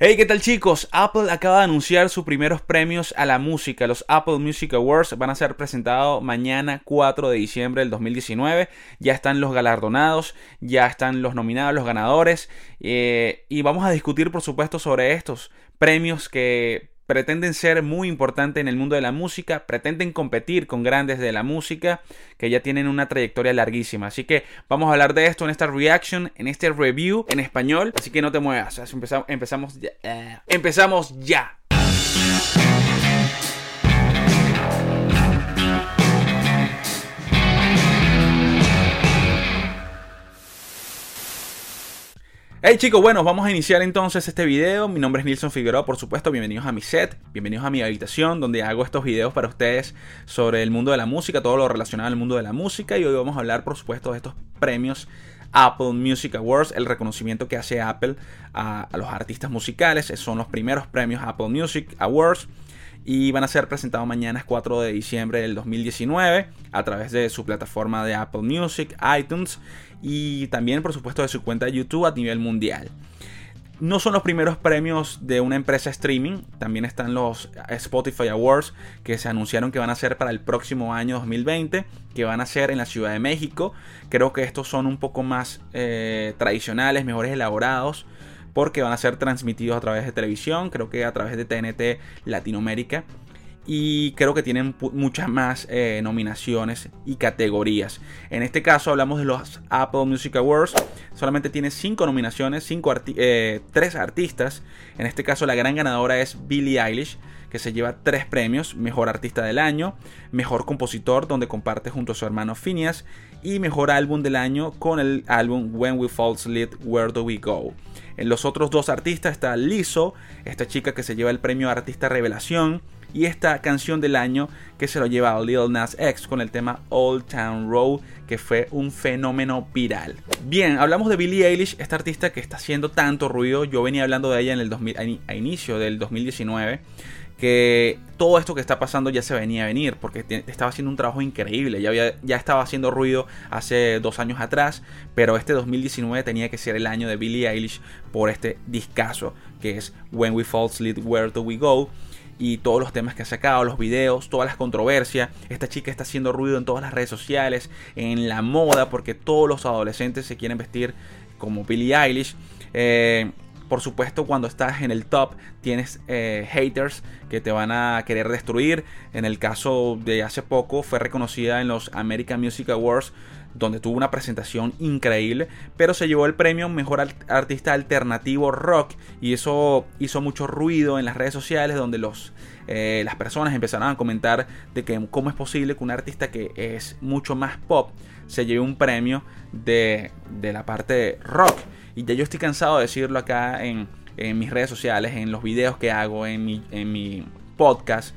Hey, ¿qué tal chicos? Apple acaba de anunciar sus primeros premios a la música. Los Apple Music Awards van a ser presentados mañana 4 de diciembre del 2019. Ya están los galardonados, ya están los nominados, los ganadores. Eh, y vamos a discutir, por supuesto, sobre estos premios que pretenden ser muy importantes en el mundo de la música, pretenden competir con grandes de la música que ya tienen una trayectoria larguísima. Así que vamos a hablar de esto en esta reaction, en este review en español. Así que no te muevas, empezamos, empezamos ya. Eh, empezamos ya. Hey chicos, bueno, vamos a iniciar entonces este video. Mi nombre es Nilson Figueroa, por supuesto, bienvenidos a mi set, bienvenidos a mi habitación donde hago estos videos para ustedes sobre el mundo de la música, todo lo relacionado al mundo de la música y hoy vamos a hablar, por supuesto, de estos premios Apple Music Awards, el reconocimiento que hace Apple a, a los artistas musicales. Son los primeros premios Apple Music Awards y van a ser presentados mañana 4 de diciembre del 2019 a través de su plataforma de Apple Music, iTunes y también por supuesto de su cuenta de YouTube a nivel mundial. No son los primeros premios de una empresa streaming, también están los Spotify Awards que se anunciaron que van a ser para el próximo año 2020, que van a ser en la Ciudad de México. Creo que estos son un poco más eh, tradicionales, mejores elaborados, porque van a ser transmitidos a través de televisión, creo que a través de TNT Latinoamérica y creo que tienen muchas más eh, nominaciones y categorías. En este caso hablamos de los Apple Music Awards. Solamente tiene 5 nominaciones, cinco eh, 3 artistas. En este caso la gran ganadora es Billie Eilish, que se lleva 3 premios. Mejor Artista del Año, Mejor Compositor, donde comparte junto a su hermano Phineas, y Mejor Álbum del Año con el álbum When We Fall Asleep, Where Do We Go. En los otros dos artistas está Lizzo, esta chica que se lleva el premio Artista Revelación y esta canción del año que se lo lleva a Lil Nas X con el tema Old Town Road que fue un fenómeno viral. Bien, hablamos de Billie Eilish, esta artista que está haciendo tanto ruido. Yo venía hablando de ella en el 2000, a inicio del 2019 que todo esto que está pasando ya se venía a venir, porque estaba haciendo un trabajo increíble, ya, había, ya estaba haciendo ruido hace dos años atrás, pero este 2019 tenía que ser el año de Billie Eilish por este discazo, que es When We Fall Asleep, Where Do We Go, y todos los temas que ha sacado, los videos, todas las controversias. Esta chica está haciendo ruido en todas las redes sociales, en la moda, porque todos los adolescentes se quieren vestir como Billie Eilish. Eh, por supuesto, cuando estás en el top, tienes eh, haters que te van a querer destruir. En el caso de hace poco, fue reconocida en los American Music Awards donde tuvo una presentación increíble, pero se llevó el premio Mejor Artista Alternativo Rock y eso hizo mucho ruido en las redes sociales donde los, eh, las personas empezaron a comentar de que cómo es posible que un artista que es mucho más pop se lleve un premio de, de la parte rock. Y ya yo estoy cansado de decirlo acá en, en mis redes sociales, en los videos que hago, en mi, en mi podcast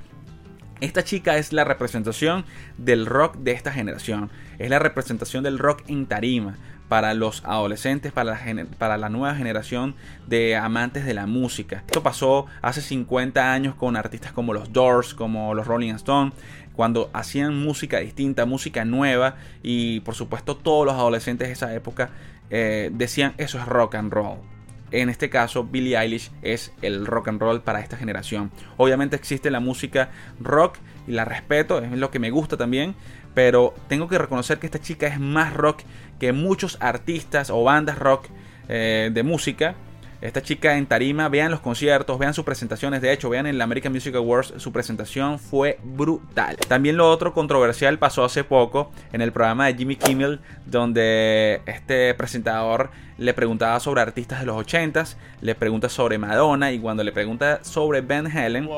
esta chica es la representación del rock de esta generación. Es la representación del rock en tarima para los adolescentes, para la, para la, nueva generación de amantes de la música. Esto pasó hace 50 años con artistas como los Doors, como los Rolling Stones, cuando hacían música distinta, música nueva y por supuesto todos los adolescentes de esa época eh, decían eso es rock and roll en este caso Billie Eilish es el rock and roll para esta generación. Obviamente existe la música rock y la respeto, es lo que me gusta también, pero tengo que reconocer que esta chica es más rock que muchos artistas o bandas rock eh, de música esta chica en tarima, vean los conciertos, vean sus presentaciones. De hecho, vean en la American Music Awards, su presentación fue brutal. También lo otro controversial pasó hace poco en el programa de Jimmy Kimmel, donde este presentador le preguntaba sobre artistas de los 80s, le pregunta sobre Madonna y cuando le pregunta sobre Van Halen.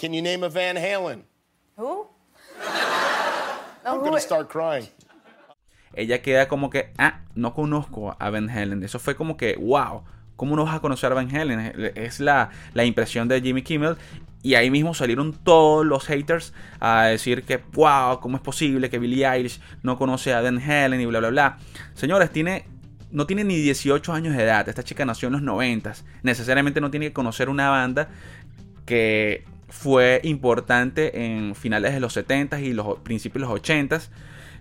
can you name a Van Halen? Who? I'm gonna start crying. Ella queda como que, ah, no conozco a Van Halen. Eso fue como que, wow ¿Cómo no vas a conocer a Van Halen? Es la, la impresión de Jimmy Kimmel. Y ahí mismo salieron todos los haters a decir que, wow, ¿cómo es posible que Billie Eilish no conoce a Van Halen y bla, bla, bla? Señores, tiene, no tiene ni 18 años de edad. Esta chica nació en los 90. Necesariamente no tiene que conocer una banda que fue importante en finales de los 70 y los principios de los 80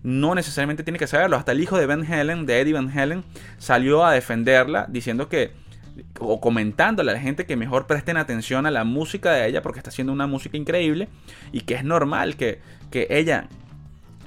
no necesariamente tiene que saberlo. Hasta el hijo de Van Halen, de Eddie Van Halen, salió a defenderla diciendo que o comentándole a la gente que mejor presten atención a la música de ella porque está haciendo una música increíble y que es normal que, que ella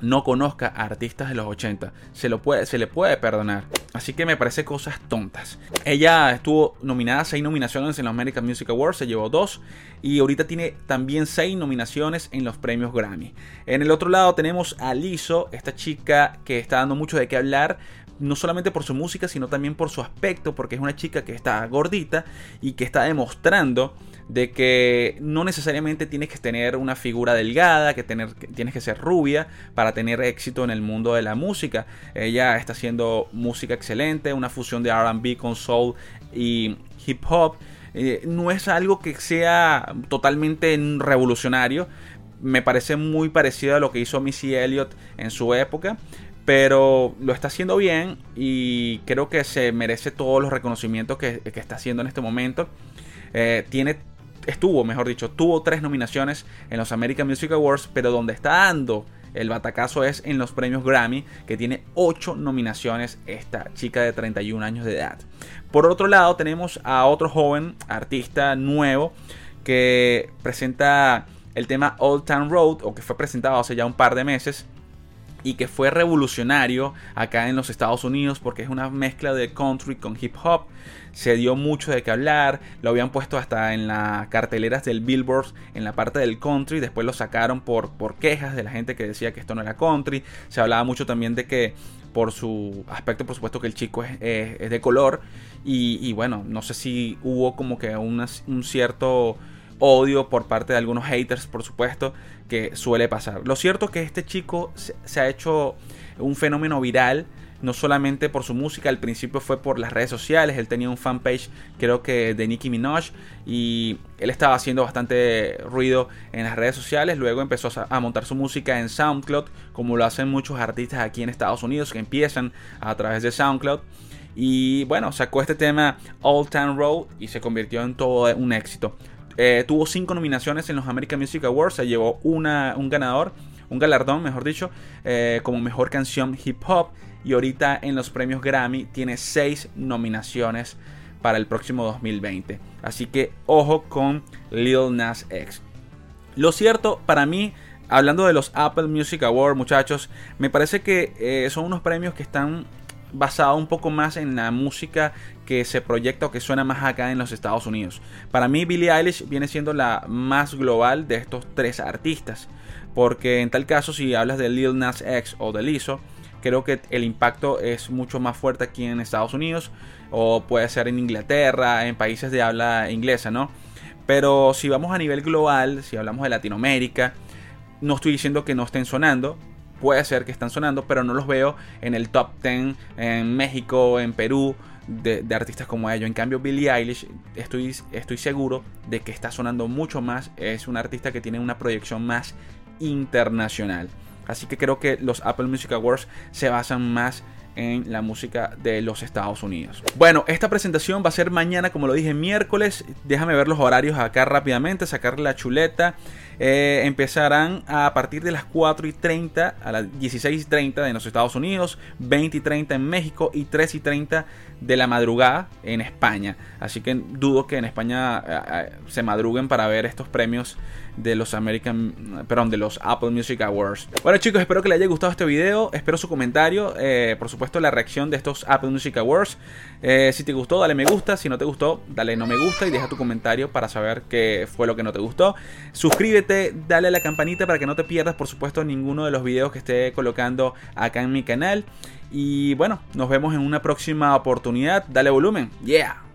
no conozca a artistas de los 80. Se, lo puede, se le puede perdonar. Así que me parece cosas tontas. Ella estuvo nominada a 6 nominaciones en los American Music Awards, se llevó 2. Y ahorita tiene también 6 nominaciones en los premios Grammy. En el otro lado tenemos a Lizzo, esta chica que está dando mucho de qué hablar no solamente por su música, sino también por su aspecto, porque es una chica que está gordita y que está demostrando de que no necesariamente tienes que tener una figura delgada, que, tener, tienes que ser rubia para tener éxito en el mundo de la música. Ella está haciendo música excelente, una fusión de RB con soul y hip hop. Eh, no es algo que sea totalmente revolucionario. Me parece muy parecido a lo que hizo Missy Elliott en su época pero lo está haciendo bien y creo que se merece todos los reconocimientos que, está haciendo en este momento. Eh, tiene, estuvo, mejor dicho, tuvo tres nominaciones en los American Music Awards, pero donde está dando el batacazo es en los premios Grammy, que tiene ocho nominaciones esta chica de 31 años de edad. Por otro lado, tenemos a otro joven artista nuevo que presenta el tema Old Town Road, o que fue presentado hace ya un par de meses y que fue revolucionario acá en los Estados Unidos porque es una mezcla de country con hip hop. Se dio mucho de qué hablar, lo habían puesto hasta en las carteleras del Billboard en la parte del country, después lo sacaron por, por quejas de la gente que decía que esto no era country. Se hablaba mucho también de que por su aspecto, por supuesto que el chico es, de color y, bueno, no sé si hubo como que un cierto odio por parte de algunos haters, por supuesto, que suele pasar. Lo cierto es que este chico se, ha hecho un fenómeno viral no solamente por su música, al principio fue por las redes sociales, él tenía un fanpage creo que de Nicki Minaj y él estaba haciendo bastante ruido en las redes sociales, luego empezó a montar su música en SoundCloud, como lo hacen muchos artistas aquí en Estados Unidos que empiezan a través de SoundCloud. Y bueno, sacó este tema Old Town Road y se convirtió en todo un éxito. Eh, tuvo cinco nominaciones en los American Music Awards. Se llevó una, un ganador, un galardón, mejor dicho, eh, como mejor canción hip hop. Y ahorita en los premios Grammy tiene seis nominaciones para el próximo 2020. Así que ojo con Lil Nas X. Lo cierto, para mí, hablando de los Apple Music Awards, muchachos, me parece que eh, son unos premios que están basado un poco más en la música que se proyecta o que suena más acá en los Estados Unidos. Para mí Billie Eilish viene siendo la más global de estos tres artistas, porque en tal caso si hablas de Lil Nas X o de Lizzo, creo que el impacto es mucho más fuerte aquí en Estados Unidos o puede ser en Inglaterra, en países de habla inglesa, ¿no? Pero si vamos a nivel global, si hablamos de Latinoamérica, no estoy diciendo que no estén sonando, puede ser que están sonando, pero no los veo en el top 10 en México, en Perú, de, artistas como ellos. En cambio, Billie Eilish, estoy, estoy seguro de que está sonando mucho más. Es un artista que tiene una proyección más internacional. Así que creo que los Apple Music Awards se basan más en la música de los Estados Unidos. Bueno, esta presentación va a ser mañana, como lo dije, miércoles. Déjame ver los horarios acá rápidamente, sacar la chuleta. Eh, empezarán a partir de las 4 y 30 a las 16 y 30 en los Estados Unidos, 20 y 30 en México y 3 y 30 de la madrugada en España. Así que dudo que en España eh, eh, se madruguen para ver estos premios de los American, perdón, de los Apple Music Awards. Bueno chicos, espero que les haya gustado este video, espero su comentario, por supuesto la reacción de estos Apple Music Awards. si te gustó, dale me gusta, si no te gustó, dale no me gusta y deja tu comentario para saber qué fue lo que no te gustó. Suscríbete, dale a la campanita para que no te pierdas, por supuesto, ninguno de los videos que esté colocando acá en mi canal. Y bueno, nos vemos en una próxima oportunidad. Dale volumen. Yeah.